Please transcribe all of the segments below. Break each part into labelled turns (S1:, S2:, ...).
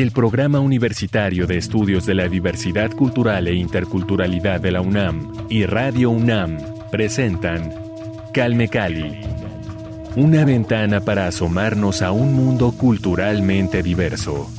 S1: El Programa Universitario de Estudios de la Diversidad Cultural e Interculturalidad de la UNAM y Radio UNAM presentan Calme Cali, una ventana para asomarnos a un mundo culturalmente diverso.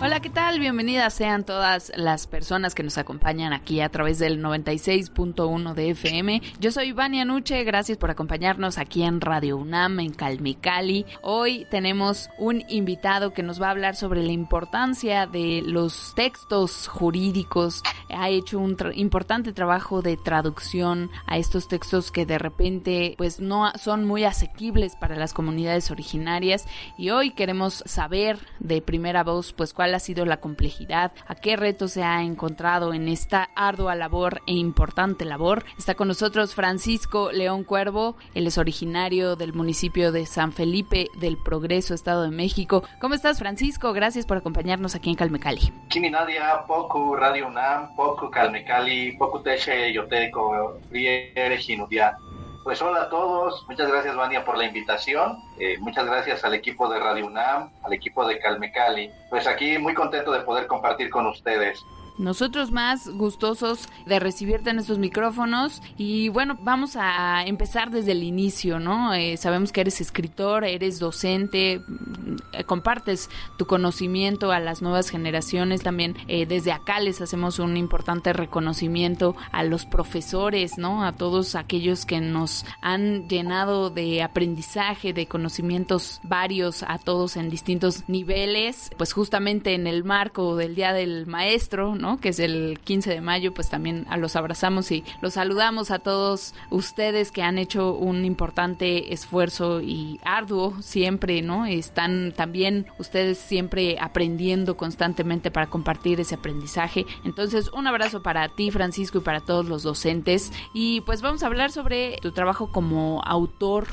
S2: Hola, ¿qué tal? Bienvenidas sean todas las personas que nos acompañan aquí a través del 96.1 de FM. Yo soy Vania Nuche, gracias por acompañarnos aquí en Radio UNAM, en Calmicali. Hoy tenemos un invitado que nos va a hablar sobre la importancia de los textos jurídicos. Ha hecho un importante trabajo de traducción a estos textos que de repente pues no son muy asequibles para las comunidades originarias y hoy queremos saber de primera voz pues cuál ha sido la complejidad, a qué retos se ha encontrado en esta ardua labor e importante labor. Está con nosotros Francisco León Cuervo, él es originario del municipio de San Felipe del Progreso, Estado de México. ¿Cómo estás Francisco? Gracias por acompañarnos aquí en Calmecali.
S3: Nadia, poco Radio UNAM, poco Calmecali, poco Teche, Yoteco, Riere, Ginudia. Pues hola a todos, muchas gracias Vania por la invitación, eh, muchas gracias al equipo de Radio UNAM, al equipo de Calme Cali. Pues aquí muy contento de poder compartir con ustedes.
S2: Nosotros más gustosos de recibirte en estos micrófonos y bueno, vamos a empezar desde el inicio, ¿no? Eh, sabemos que eres escritor, eres docente, mm, compartes tu conocimiento a las nuevas generaciones, también eh, desde acá les hacemos un importante reconocimiento a los profesores, ¿no? A todos aquellos que nos han llenado de aprendizaje, de conocimientos varios, a todos en distintos niveles, pues justamente en el marco del Día del Maestro, que es el 15 de mayo, pues también a los abrazamos y los saludamos a todos ustedes que han hecho un importante esfuerzo y arduo siempre, ¿no? Están también ustedes siempre aprendiendo constantemente para compartir ese aprendizaje. Entonces, un abrazo para ti, Francisco, y para todos los docentes. Y pues vamos a hablar sobre tu trabajo como autor,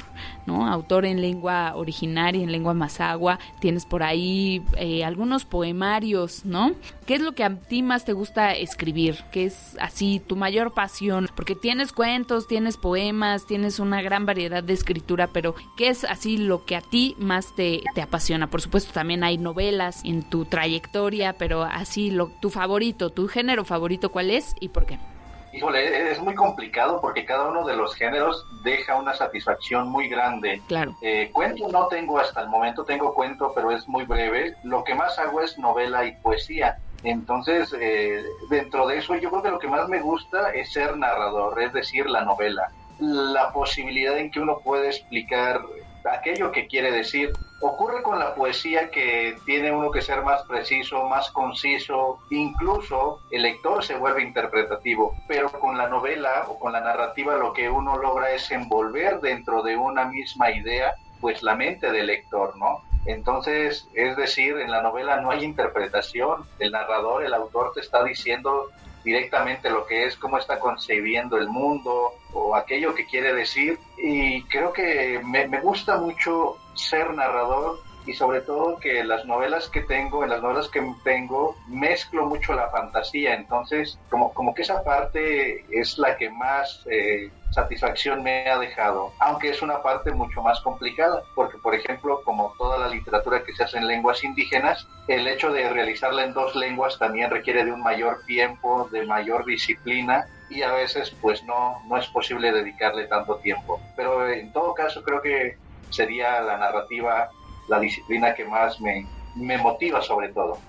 S2: ¿no? Autor en lengua originaria, en lengua mazagua. Tienes por ahí eh, algunos poemarios, ¿no? ¿Qué es lo que a ti más te gusta escribir? ¿Qué es así tu mayor pasión? Porque tienes cuentos, tienes poemas, tienes una gran variedad de escritura, pero ¿qué es así lo que a ti más te, te apasiona? Por supuesto, también hay novelas en tu trayectoria, pero así lo, tu favorito, tu género favorito, ¿cuál es y por qué?
S3: Híjole, es muy complicado porque cada uno de los géneros deja una satisfacción muy grande.
S2: Claro.
S3: Eh, cuento no tengo hasta el momento, tengo cuento, pero es muy breve. Lo que más hago es novela y poesía. Entonces, eh, dentro de eso, yo creo que lo que más me gusta es ser narrador, es decir, la novela. La posibilidad en que uno puede explicar aquello que quiere decir. Ocurre con la poesía que tiene uno que ser más preciso, más conciso, incluso el lector se vuelve interpretativo, pero con la novela o con la narrativa lo que uno logra es envolver dentro de una misma idea pues la mente del lector, ¿no? Entonces, es decir, en la novela no hay interpretación, el narrador, el autor te está diciendo directamente lo que es, cómo está concebiendo el mundo o aquello que quiere decir. Y creo que me, me gusta mucho ser narrador y sobre todo que las novelas que tengo, en las novelas que tengo, mezclo mucho la fantasía, entonces como, como que esa parte es la que más eh, satisfacción me ha dejado, aunque es una parte mucho más complicada, porque por ejemplo, como toda la literatura que se hace en lenguas indígenas, el hecho de realizarla en dos lenguas también requiere de un mayor tiempo, de mayor disciplina, y a veces pues no, no es posible dedicarle tanto tiempo. Pero en todo caso creo que sería la narrativa la disciplina que más me, me motiva sobre todo.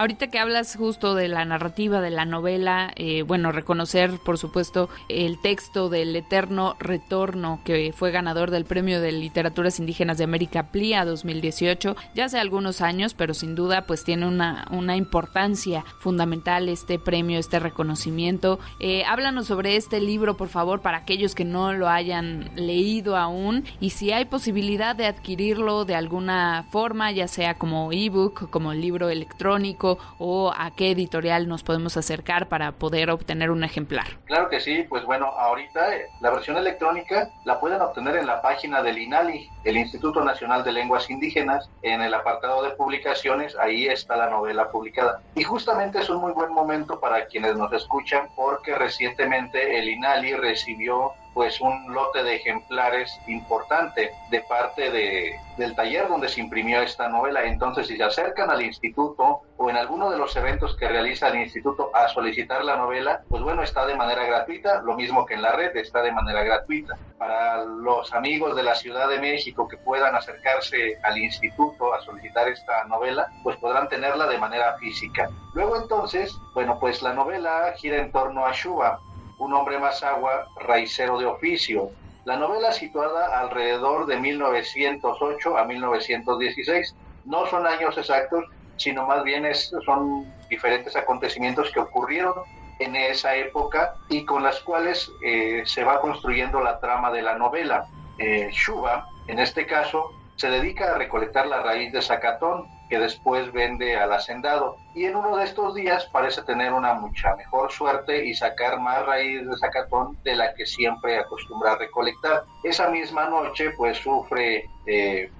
S2: Ahorita que hablas justo de la narrativa de la novela, eh, bueno, reconocer por supuesto el texto del Eterno Retorno que fue ganador del Premio de Literaturas Indígenas de América PLIA 2018, ya hace algunos años, pero sin duda pues tiene una, una importancia fundamental este premio, este reconocimiento. Eh, háblanos sobre este libro, por favor, para aquellos que no lo hayan leído aún y si hay posibilidad de adquirirlo de alguna forma, ya sea como ebook, como libro electrónico, o a qué editorial nos podemos acercar para poder obtener un ejemplar?
S3: Claro que sí, pues bueno, ahorita eh, la versión electrónica la pueden obtener en la página del INALI, el Instituto Nacional de Lenguas Indígenas, en el apartado de publicaciones, ahí está la novela publicada. Y justamente es un muy buen momento para quienes nos escuchan porque recientemente el INALI recibió pues un lote de ejemplares importante de parte de, del taller donde se imprimió esta novela. Entonces, si se acercan al instituto o en alguno de los eventos que realiza el instituto a solicitar la novela, pues bueno, está de manera gratuita, lo mismo que en la red, está de manera gratuita. Para los amigos de la Ciudad de México que puedan acercarse al instituto a solicitar esta novela, pues podrán tenerla de manera física. Luego entonces, bueno, pues la novela gira en torno a Shuba, un hombre más agua, raicero de oficio. La novela situada alrededor de 1908 a 1916. No son años exactos, sino más bien son diferentes acontecimientos que ocurrieron en esa época y con las cuales eh, se va construyendo la trama de la novela. Eh, Shuba, en este caso, se dedica a recolectar la raíz de zacatón, que después vende al hacendado. Y en uno de estos días parece tener una mucha mejor suerte y sacar más raíz de zacatón de la que siempre acostumbra recolectar. Esa misma noche pues sufre eh,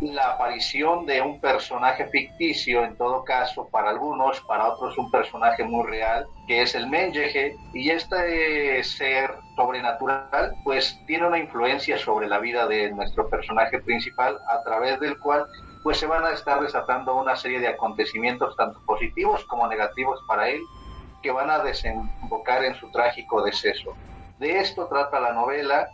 S3: la aparición de un personaje ficticio, en todo caso para algunos, para otros un personaje muy real, que es el Menjeje, y este ser sobrenatural pues tiene una influencia sobre la vida de nuestro personaje principal a través del cual pues se van a estar desatando una serie de acontecimientos tanto positivos como negativos para él que van a desembocar en su trágico deceso. De esto trata la novela.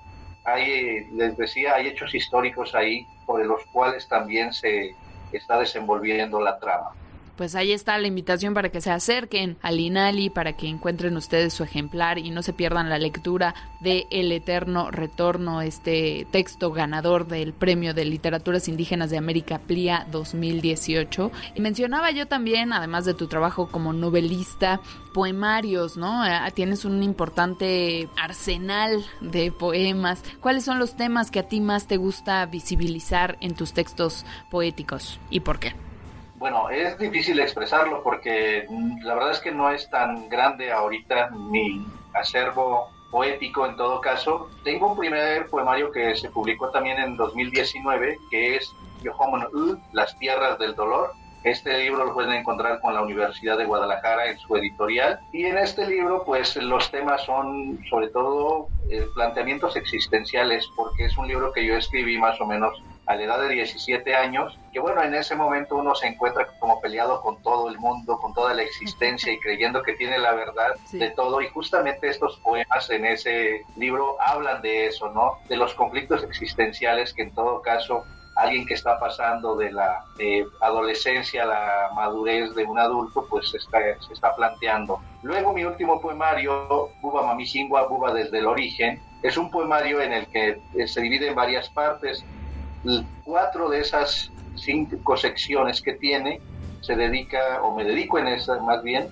S3: Hay, les decía, hay hechos históricos ahí sobre los cuales también se está desenvolviendo la trama
S2: pues ahí está la invitación para que se acerquen al INALI, para que encuentren ustedes su ejemplar y no se pierdan la lectura de El Eterno Retorno, este texto ganador del Premio de Literaturas Indígenas de América PLIA 2018. Y mencionaba yo también, además de tu trabajo como novelista, poemarios, ¿no? Ah, tienes un importante arsenal de poemas. ¿Cuáles son los temas que a ti más te gusta visibilizar en tus textos poéticos y por qué?
S3: Bueno, es difícil expresarlo porque la verdad es que no es tan grande ahorita mi acervo poético en todo caso. Tengo un primer poemario que se publicó también en 2019 que es Las Tierras del Dolor. Este libro lo pueden encontrar con la Universidad de Guadalajara en su editorial. Y en este libro, pues los temas son sobre todo eh, planteamientos existenciales, porque es un libro que yo escribí más o menos a la edad de 17 años, que bueno, en ese momento uno se encuentra como peleado con todo el mundo, con toda la existencia y creyendo que tiene la verdad de todo. Y justamente estos poemas en ese libro hablan de eso, ¿no? De los conflictos existenciales que en todo caso alguien que está pasando de la adolescencia a la madurez de un adulto, pues se está, se está planteando. Luego mi último poemario, Buba Mamishingua, Buba desde el origen, es un poemario en el que eh, se divide en varias partes cuatro de esas cinco secciones que tiene se dedica, o me dedico en esa más bien,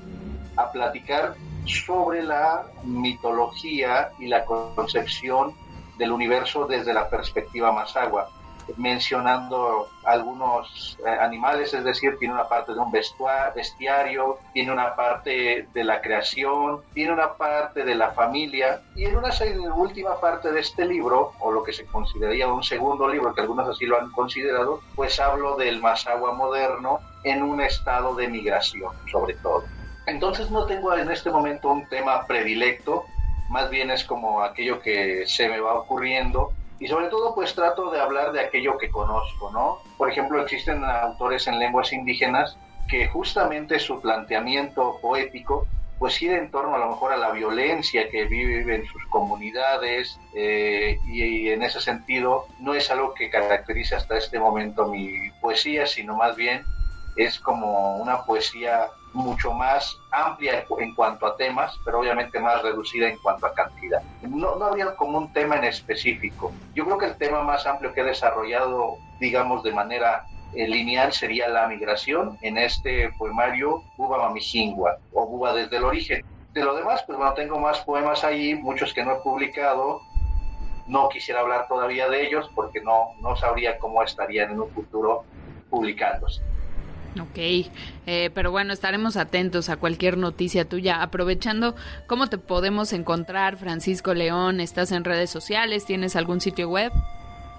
S3: a platicar sobre la mitología y la concepción del universo desde la perspectiva más agua mencionando algunos eh, animales, es decir, tiene una parte de un bestiario, tiene una parte de la creación, tiene una parte de la familia y en una última parte de este libro, o lo que se consideraría un segundo libro, que algunos así lo han considerado, pues hablo del Masagua moderno en un estado de migración, sobre todo. Entonces no tengo en este momento un tema predilecto, más bien es como aquello que se me va ocurriendo y sobre todo pues trato de hablar de aquello que conozco, ¿no? Por ejemplo, existen autores en lenguas indígenas que justamente su planteamiento poético pues gira en torno a lo mejor a la violencia que viven sus comunidades eh, y, en ese sentido no es algo que caracteriza hasta este momento mi poesía, sino más bien es como una poesía mucho más amplia en cuanto a temas, pero obviamente más reducida en cuanto a cantidad. No, no había como un tema en específico. Yo creo que el tema más amplio que he desarrollado, digamos, de manera eh, lineal sería la migración en este poemario Buba Mamijingua o Buba desde el origen. De lo demás, pues bueno, tengo más poemas ahí, muchos que no he publicado. No quisiera hablar todavía de ellos porque no, no sabría cómo estarían en un futuro publicándose.
S2: Ok, eh, pero bueno, estaremos atentos a cualquier noticia tuya. Aprovechando, ¿cómo te podemos encontrar, Francisco León? ¿Estás en redes sociales? ¿Tienes algún sitio web?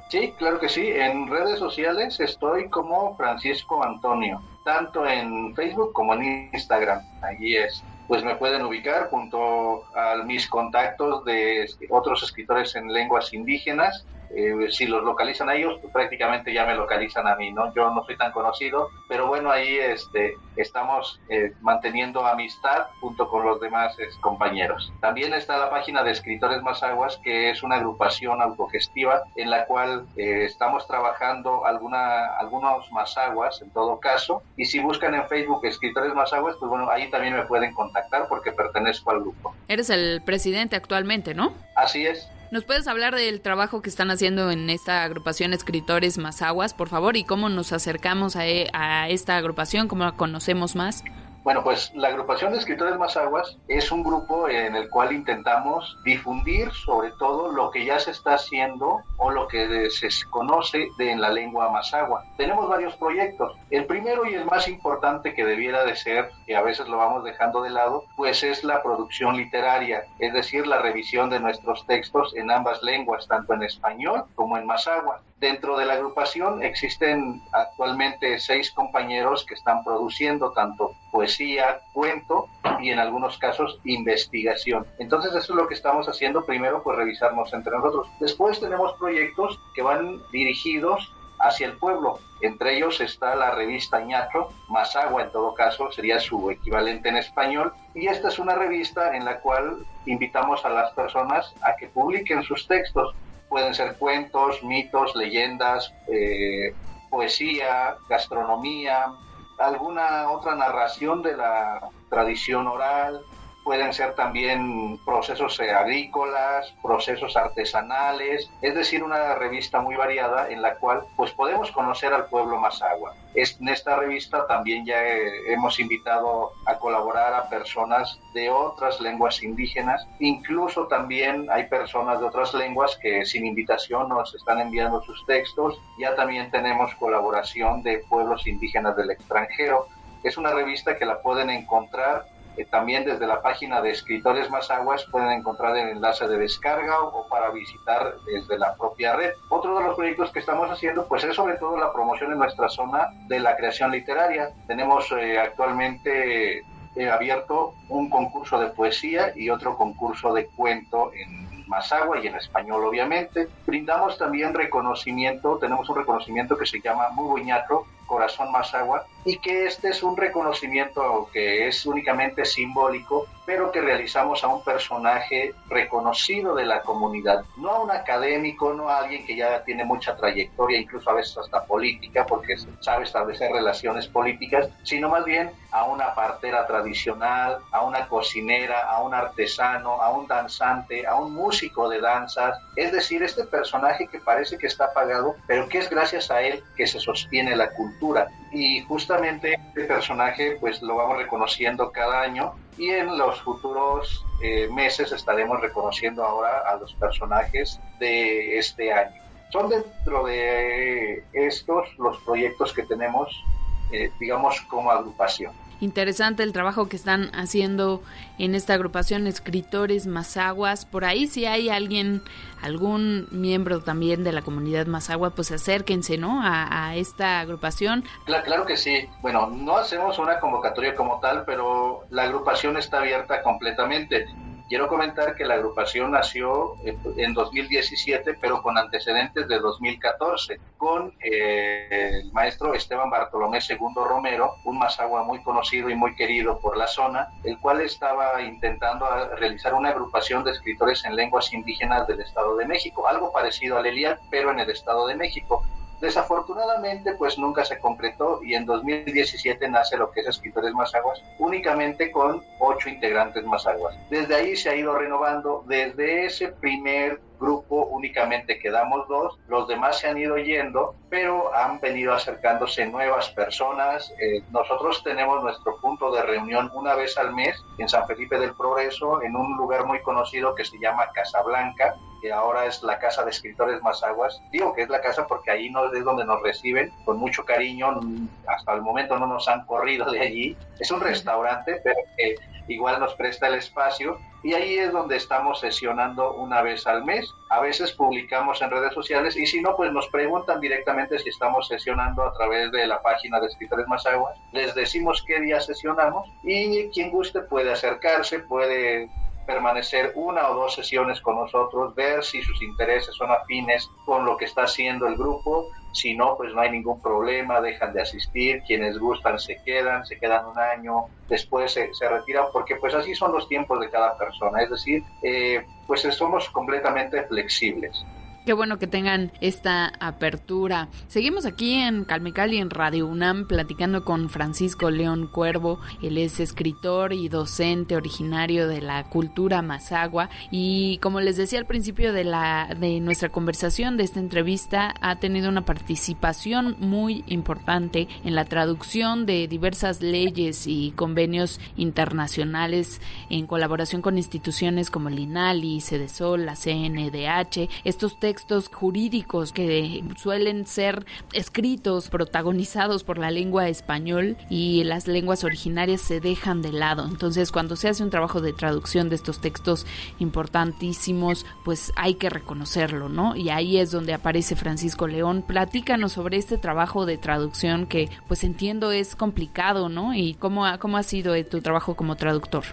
S3: Sí, claro que sí. En redes sociales estoy como Francisco Antonio, tanto en Facebook como en Instagram. Allí es pues me pueden ubicar junto a mis contactos de otros escritores en lenguas indígenas eh, si los localizan a ellos, pues prácticamente ya me localizan a mí, ¿no? Yo no soy tan conocido, pero bueno, ahí este, estamos eh, manteniendo amistad junto con los demás compañeros. También está la página de Escritores Más Aguas, que es una agrupación autogestiva en la cual eh, estamos trabajando alguna, algunos más aguas en todo caso, y si buscan en Facebook Escritores Más Aguas, pues bueno, ahí también me pueden contactar porque pertenezco al grupo.
S2: Eres el presidente actualmente, ¿no?
S3: Así es.
S2: ¿Nos puedes hablar del trabajo que están haciendo en esta agrupación Escritores Mazaguas, por favor, y cómo nos acercamos a, e, a esta agrupación, cómo la conocemos más?
S3: Bueno, pues la agrupación de escritores más es un grupo en el cual intentamos difundir sobre todo lo que ya se está haciendo o lo que se conoce de en la lengua mazagua. Tenemos varios proyectos. El primero y el más importante que debiera de ser, que a veces lo vamos dejando de lado, pues es la producción literaria, es decir, la revisión de nuestros textos en ambas lenguas, tanto en español como en mazagua. Dentro de la agrupación existen actualmente seis compañeros que están produciendo tanto poesía, cuento y en algunos casos investigación. Entonces eso es lo que estamos haciendo primero, pues revisarnos entre nosotros. Después tenemos proyectos que van dirigidos hacia el pueblo. Entre ellos está la revista Ñatro, más agua en todo caso, sería su equivalente en español. Y esta es una revista en la cual invitamos a las personas a que publiquen sus textos pueden ser cuentos, mitos, leyendas, eh, poesía, gastronomía, alguna otra narración de la tradición oral, pueden ser también procesos eh, agrícolas, procesos artesanales, es decir, una revista muy variada en la cual pues podemos conocer al pueblo Mazagua. En esta revista también ya eh, hemos invitado a colaborar a personas de otras lenguas indígenas, incluso también hay personas de otras lenguas que sin invitación nos están enviando sus textos, ya también tenemos colaboración de pueblos indígenas del extranjero. Es una revista que la pueden encontrar también desde la página de Escritores Más Aguas pueden encontrar el enlace de descarga o, para visitar desde la propia red. Otro de los proyectos que estamos haciendo pues es sobre todo la promoción en nuestra zona de la creación literaria. Tenemos eh, actualmente eh, abierto un concurso de poesía y otro concurso de cuento en Mazagua y en español obviamente. Brindamos también reconocimiento, tenemos un reconocimiento que se llama Muy Buñatro, Corazón Mazagua, y que este es un reconocimiento que es únicamente simbólico, pero que realizamos a un personaje reconocido de la comunidad, no a un académico, no a alguien que ya tiene mucha trayectoria, incluso a veces hasta política, porque sabe establecer relaciones políticas, sino más bien a una partera tradicional, a una cocinera, a un artesano, a un danzante, a un músico de danzas, es decir, este personaje que parece que está apagado, pero que es gracias a él que se sostiene la cultura. Y justamente este personaje pues lo vamos reconociendo cada año y en los futuros eh, meses estaremos reconociendo ahora a los personajes de este año. Son dentro de estos los proyectos que tenemos, eh, digamos, como agrupación
S2: interesante el trabajo que están haciendo en esta agrupación Escritores Mazaguas. Por ahí si hay alguien, algún miembro también de la comunidad Mazagua, pues acérquense, ¿no? A, a esta agrupación.
S3: Claro, claro, que sí. Bueno, no hacemos una convocatoria como tal, pero la agrupación está abierta completamente. Quiero comentar que la agrupación nació en 2017, pero con antecedentes de 2014, con eh, el maestro Esteban Bartolomé II Romero, un mazagua muy conocido y muy querido por la zona, el cual estaba intentando realizar una agrupación de escritores en lenguas indígenas del Estado de México, algo parecido al ELIAC, pero en el Estado de México. Desafortunadamente, pues nunca se concretó y en 2017 nace lo que es Escritores Más Aguas, únicamente con ocho integrantes más aguas. Desde ahí se ha ido renovando, desde ese primer grupo únicamente quedamos dos, los demás se han ido yendo, pero han venido acercándose nuevas personas. Eh, nosotros tenemos nuestro punto de reunión una vez al mes en San Felipe del Progreso, en un lugar muy conocido que se llama Casablanca, que ahora es la Casa de Escritores Más Aguas. Digo que es la casa porque ahí no es donde nos reciben con mucho cariño. Hasta el momento no nos han corrido de allí. Es un restaurante, pero que igual nos presta el espacio y ahí es donde estamos sesionando una vez al mes. A veces publicamos en redes sociales y si no, pues nos preguntan directamente si estamos sesionando a través de la página de Escritores Más Aguas. Les decimos qué día sesionamos y quien guste puede acercarse, puede permanecer una o dos sesiones con nosotros, ver si sus intereses son afines con lo que está haciendo el grupo. Si no, pues no hay ningún problema, dejan de asistir. Quienes gustan se quedan, se quedan un año, después se, se retiran, porque pues así son los tiempos de cada persona. Es decir, eh, pues somos completamente flexibles.
S2: Qué bueno que tengan esta apertura. Seguimos aquí en Calmecali en Radio UNAM platicando con Francisco León Cuervo. Él es escritor y docente originario de la cultura mazagua y como les decía al principio de la de nuestra conversación de esta entrevista ha tenido una participación muy importante en la traducción de diversas leyes y convenios internacionales en colaboración con instituciones como el INALI, CEDESOL, la CNDH. Estos textos jurídicos que suelen ser escritos, protagonizados por la lengua español y las lenguas originarias se dejan de lado. Entonces, cuando se hace un trabajo de traducción de estos textos importantísimos, pues hay que reconocerlo, ¿no? Y ahí es donde aparece Francisco León. Platícanos sobre este trabajo de traducción que, pues entiendo, es complicado, ¿no? Y cómo ha, cómo ha sido tu trabajo como traductor.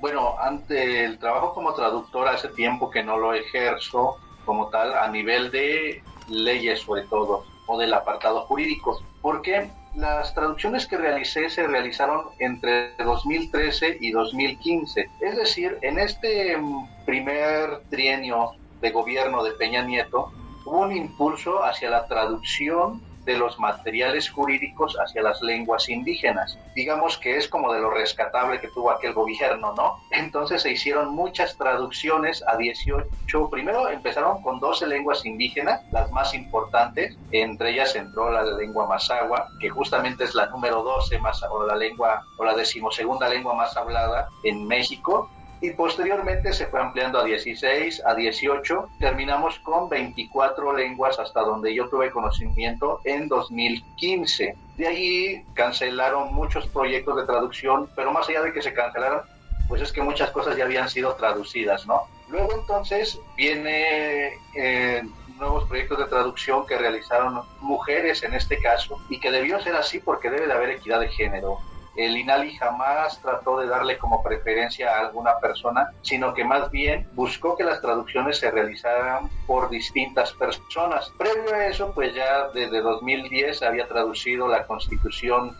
S3: Bueno, ante el trabajo como traductor hace tiempo que no lo ejerzo, como tal a nivel de leyes sobre todo o del apartado jurídico, porque las traducciones que realicé se realizaron entre 2013 y 2015, es decir, en este primer trienio de gobierno de Peña Nieto hubo un impulso hacia la traducción de los materiales jurídicos hacia las lenguas indígenas. Digamos que es como de lo rescatable que tuvo aquel gobierno, ¿no? Entonces se hicieron muchas traducciones a 18. Primero empezaron con 12 lenguas indígenas, las más importantes. Entre ellas entró la lengua mazagua, que justamente es la número 12 más, o la lengua o la decimosegunda lengua más hablada en México y posteriormente se fue ampliando a 16, a 18, terminamos con 24 lenguas hasta donde yo tuve conocimiento en 2015. De ahí cancelaron muchos proyectos de traducción, pero más allá de que se cancelaron, pues es que muchas cosas ya habían sido traducidas, ¿no? Luego entonces viene eh, nuevos proyectos de traducción que realizaron mujeres en este caso y que debió ser así porque debe de haber equidad de género el INALI jamás trató de darle como preferencia a alguna persona, sino que más bien buscó que las traducciones se realizaran por distintas personas. Previo a eso, pues ya desde 2010 había traducido la Constitución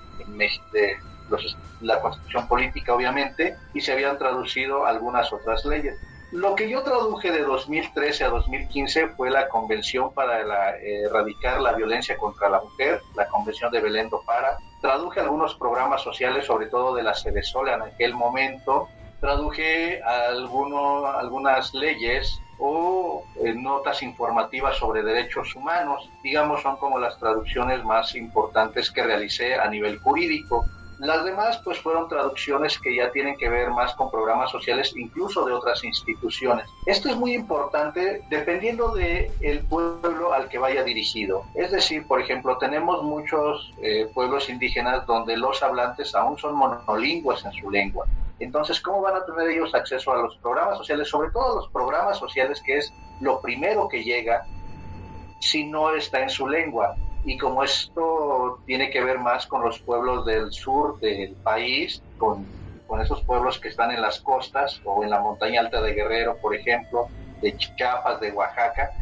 S3: la Constitución política, obviamente, y se habían traducido algunas otras leyes. Lo que yo traduje de 2013 a 2015 fue la Convención para eh, erradicar la violencia contra la mujer, la Convención de Belén do Para. Traduje algunos programas sociales, sobre todo de la Sol en aquel momento. Traduje alguno, algunas leyes o eh, notas informativas sobre derechos humanos. Digamos, son como las traducciones más importantes que realicé a nivel jurídico. Las demás pues fueron traducciones que ya tienen que ver más con programas sociales, incluso de otras instituciones. Esto es muy importante dependiendo del el pueblo al que vaya dirigido. Es decir, por ejemplo, tenemos muchos eh, pueblos indígenas donde los hablantes aún son monolingües en su lengua. Entonces, ¿cómo van a tener ellos acceso a los programas sociales, sobre todo a los programas sociales, que es lo primero que llega si no está en su lengua? Y como esto tiene que ver más con los pueblos del sur del país, con, esos pueblos que están en las costas o en la montaña alta de Guerrero, por ejemplo, de Chiapas, de Oaxaca,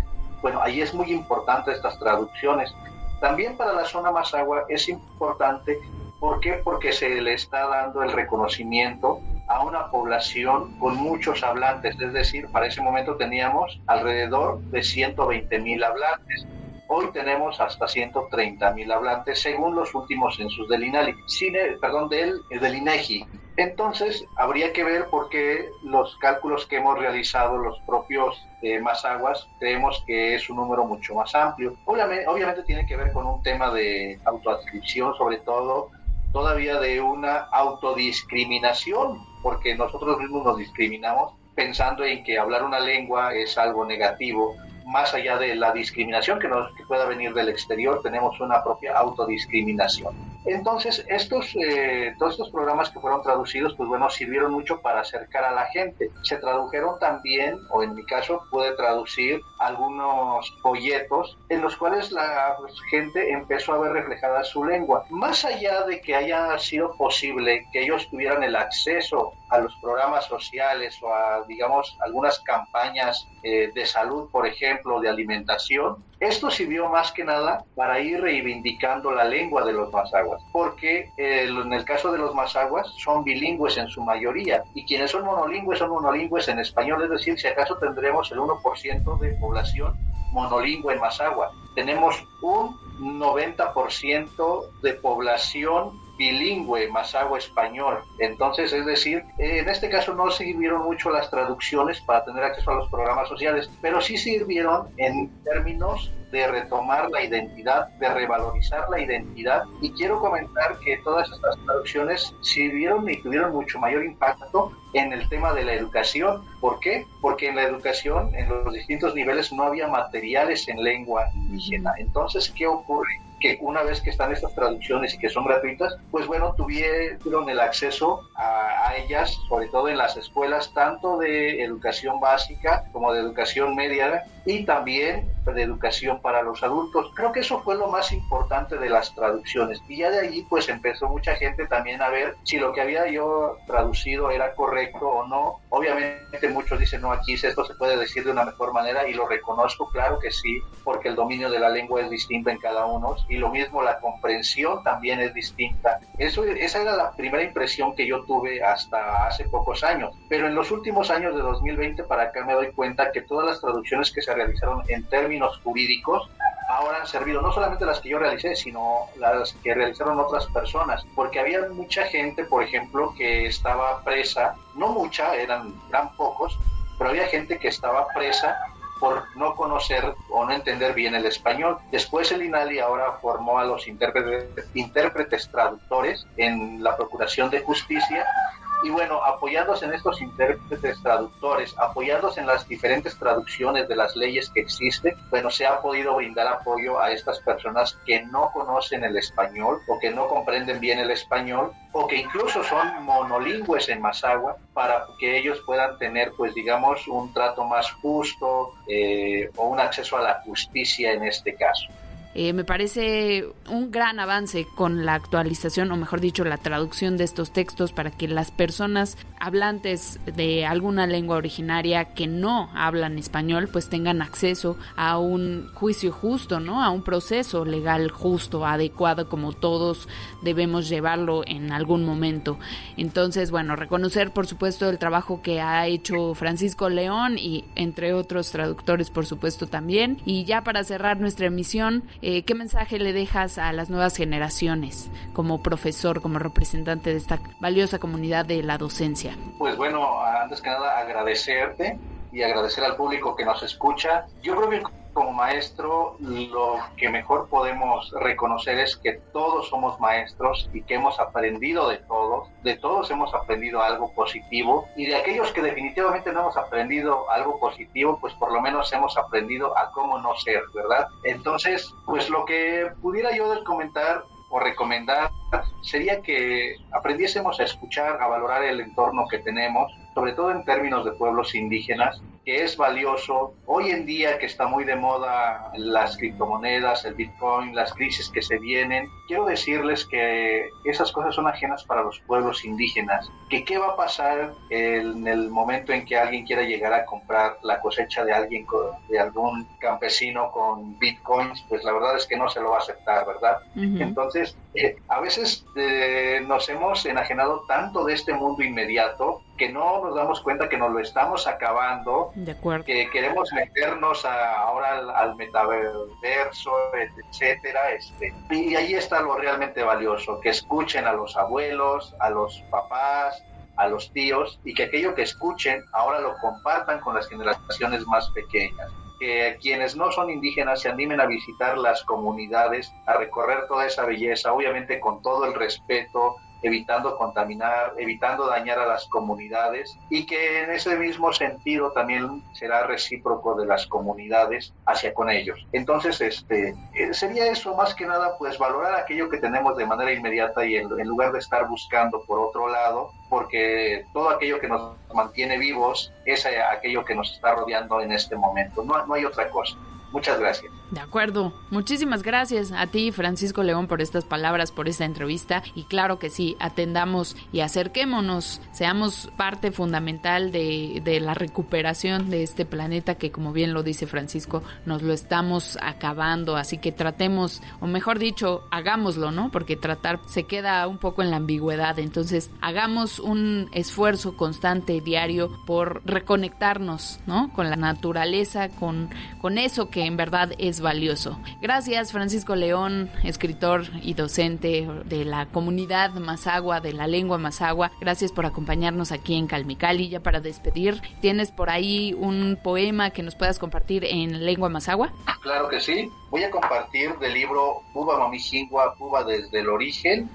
S3: bueno, ahí es muy importante estas traducciones. También para la zona agua es importante, ¿por qué? Porque se le está dando el reconocimiento a una población con muchos hablantes, es decir, para ese momento teníamos alrededor de 120 mil hablantes. Hoy tenemos hasta 130 mil hablantes según los últimos censos del INALI, cine, perdón, del, del INEGI. Entonces, habría que ver por qué los cálculos que hemos realizado los propios eh, Mazaguas creemos que es un número mucho más amplio. Obviamente, obviamente tiene que ver con un tema de autoadscripción, sobre todo, todavía de una autodiscriminación, porque nosotros mismos nos discriminamos pensando en que hablar una lengua es algo negativo más allá de la discriminación que, nos, pueda venir del exterior, tenemos una propia autodiscriminación. Entonces, estos, eh, todos estos programas que fueron traducidos, pues bueno, sirvieron mucho para acercar a la gente. Se tradujeron también, o en mi caso, pude traducir algunos folletos en los cuales la gente empezó a ver reflejada su lengua. Más allá de que haya sido posible que ellos tuvieran el acceso a los programas sociales o a, digamos, algunas campañas eh, de salud, por ejemplo, de alimentación, esto sirvió más que nada para ir reivindicando la lengua de los mazaguas, porque eh, en el caso de los mazaguas son bilingües en su mayoría y quienes son monolingües son monolingües en español, es decir, si acaso tendremos el 1% de población monolingüe en Mazagua. Tenemos un 90% de población bilingüe, Mazagua español. Entonces, es decir, en este caso no sirvieron mucho las traducciones para tener acceso a los programas sociales, pero sí sirvieron en términos de retomar la identidad, de revalorizar la identidad. Y quiero comentar que todas estas traducciones sirvieron y tuvieron mucho mayor impacto en el tema de la educación. ¿Por qué? Porque en la educación, en los distintos niveles, no había materiales en lengua indígena. Entonces, ¿qué ocurre? Que una vez que están estas traducciones y que son gratuitas, pues bueno, tuvieron el acceso a, a, ellas, sobre todo en las escuelas, tanto de educación básica como de educación media y también de educación para los adultos. Creo que eso fue lo más importante de las traducciones. Y ya de allí pues empezó mucha gente también a ver si lo que había yo traducido era correcto o no. Obviamente muchos dicen, no, aquí esto se puede decir de una mejor manera y lo reconozco, claro que sí, porque el dominio de la lengua es distinto en cada uno lo mismo la comprensión también es distinta. Eso, esa era la primera impresión que yo tuve hasta hace pocos años. Pero en los últimos años de 2020 para acá me doy cuenta que todas las traducciones que se realizaron en términos jurídicos ahora han servido no solamente las que yo realicé, sino las que realizaron otras personas, porque había mucha gente, por ejemplo, que estaba presa, no mucha, eran gran pocos, pero había gente que estaba presa por no conocer o no entender bien el español. Después el INALI ahora formó a los intérpretes, intérpretes traductores en la Procuración de Justicia y bueno, apoyados en estos intérpretes traductores, apoyados en las diferentes traducciones de las leyes que existen, bueno, se ha podido brindar apoyo a estas personas que no conocen el español o que no comprenden bien el español o que incluso son monolingües en Mazagua para que ellos puedan tener, pues digamos, un trato más justo eh, o un acceso a la justicia en este caso.
S2: Eh, me parece un gran avance con la actualización, o mejor dicho, la traducción de estos textos para que las personas hablantes de alguna lengua originaria que no hablan español, pues tengan acceso a un juicio justo, ¿no? A un proceso legal justo, adecuado, como todos debemos llevarlo en algún momento. Entonces, bueno, reconocer, por supuesto, el trabajo que ha hecho Francisco León y entre otros traductores, por supuesto, también. Y ya para cerrar nuestra emisión, eh, ¿qué mensaje le dejas a las nuevas generaciones como profesor, como representante de esta valiosa comunidad de la docencia?
S3: Pues bueno, antes que nada agradecerte y agradecer al público que nos escucha. Yo creo que como maestro lo que mejor podemos reconocer es que todos somos maestros y que hemos aprendido de todos, de todos hemos aprendido algo positivo y de aquellos que definitivamente no hemos aprendido algo positivo, pues por lo menos hemos aprendido a cómo no ser, ¿verdad? Entonces, pues lo que pudiera yo comentar o recomendar sería que aprendiésemos a escuchar, a valorar el entorno que tenemos, sobre todo en términos de pueblos indígenas, que es valioso. Hoy en día que está muy de moda las criptomonedas, el Bitcoin, las crisis que se vienen, quiero decirles que esas cosas son ajenas para los pueblos indígenas. Que qué va a pasar en el momento en que alguien quiera llegar a comprar la cosecha de alguien, de algún campesino con Bitcoins, pues la verdad es que no se lo va a aceptar, ¿verdad? Entonces, eh, a veces eh, nos hemos enajenado tanto de este mundo inmediato que no nos damos cuenta que nos lo estamos acabando, que queremos meternos ahora al, metaverso, etcétera, este, y ahí está lo realmente valioso, que escuchen a los abuelos, a los papás, a los tíos y que aquello que escuchen ahora lo compartan con las generaciones más pequeñas que quienes no son indígenas se animen a visitar las comunidades, a recorrer toda esa belleza, obviamente con todo el respeto, evitando contaminar, evitando dañar a las comunidades y que en ese mismo sentido también será recíproco de las comunidades hacia con ellos. Entonces, este, eh, sería eso más que nada, pues valorar aquello que tenemos de manera inmediata y en, en lugar de estar buscando por otro lado, porque todo aquello que nos mantiene vivos es eh, aquello que nos está rodeando en este momento, no, no hay otra cosa. Muchas gracias.
S2: De acuerdo. Muchísimas gracias a ti, Francisco León, por estas palabras, por esta entrevista. Y claro que sí, atendamos y acerquémonos, seamos parte fundamental de, de la recuperación de este planeta que, como bien lo dice Francisco, nos lo estamos acabando. Así que tratemos, o mejor dicho, hagámoslo, ¿no? Porque tratar se queda un poco en la ambigüedad. Entonces, hagamos un esfuerzo constante, diario, por reconectarnos, ¿no? Con la naturaleza, con, con eso que en verdad es valioso. Gracias Francisco León, escritor y docente de la comunidad Mazagua, de la lengua Mazagua. Gracias por acompañarnos aquí en Calmicali. Ya para despedir, ¿tienes por ahí un poema que nos puedas compartir en lengua Mazagua?
S3: Claro que sí. Voy a compartir del libro Buba Mamijingua, Buba desde el origen,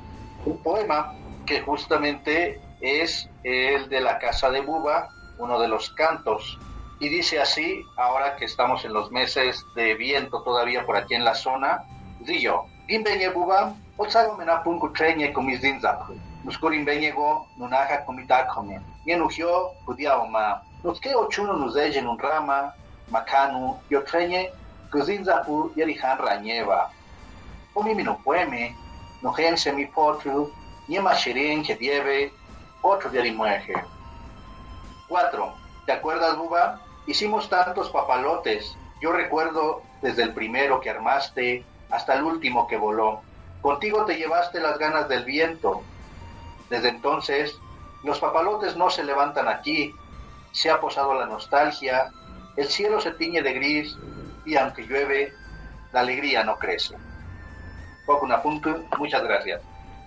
S3: un poema que justamente es el de la casa de Buba, uno de los cantos y dice así, ahora que estamos en los meses de viento todavía por aquí en la zona, Dio, Gimbenye buba, otsago menapun kutrenye komizinzap, Nuskurin benyego nunaja komitakome, Yenugio kudiaoma, Nuske ochuno nuzejen un rama, Makanu, yotrenye, kuzinzapu yerihan ranyeva. Omimi no poeme, no gense mi potru, Niema shirin que dieve, otro mueje. 4. ¿Te acuerdas, Buba? Hicimos tantos papalotes. Yo recuerdo desde el primero que armaste hasta el último que voló. Contigo te llevaste las ganas del viento. Desde entonces, los papalotes no se levantan aquí. Se ha posado la nostalgia, el cielo se tiñe de gris y aunque llueve, la alegría no crece. Poco muchas gracias.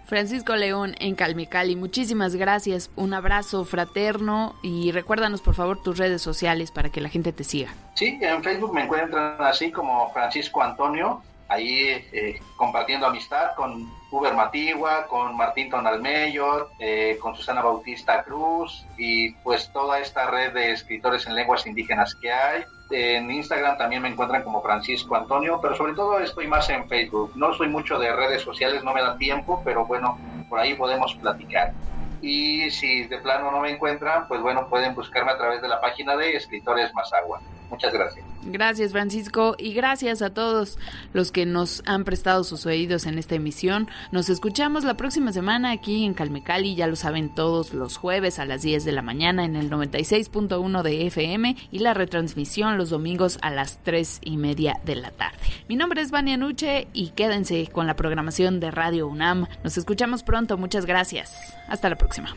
S2: Francisco León en Calmecali, muchísimas gracias, un abrazo fraterno y recuérdanos por favor tus redes sociales para que la gente te siga.
S3: Sí, en Facebook me encuentran así como Francisco Antonio, ahí eh, compartiendo amistad con Uber Matigua, con Martín Tonalmeyor, eh, con Susana Bautista Cruz y pues toda esta red de escritores en lenguas indígenas que hay. En Instagram también me encuentran como Francisco Antonio, pero sobre todo estoy más en Facebook. No soy mucho de redes sociales, no me da tiempo, pero bueno, por ahí podemos platicar. Y si de plano no me encuentran, pues bueno, pueden buscarme a través de la página de Escritores Mazagua. Muchas gracias.
S2: Gracias Francisco y gracias a todos los que nos han prestado sus oídos en esta emisión. Nos escuchamos la próxima semana aquí en Calmecali, ya lo saben todos los jueves a las 10 de la mañana en el 96.1 de FM y la retransmisión los domingos a las 3 y media de la tarde. Mi nombre es Vania Nuche y quédense con la programación de Radio UNAM. Nos escuchamos pronto, muchas gracias. Hasta la próxima.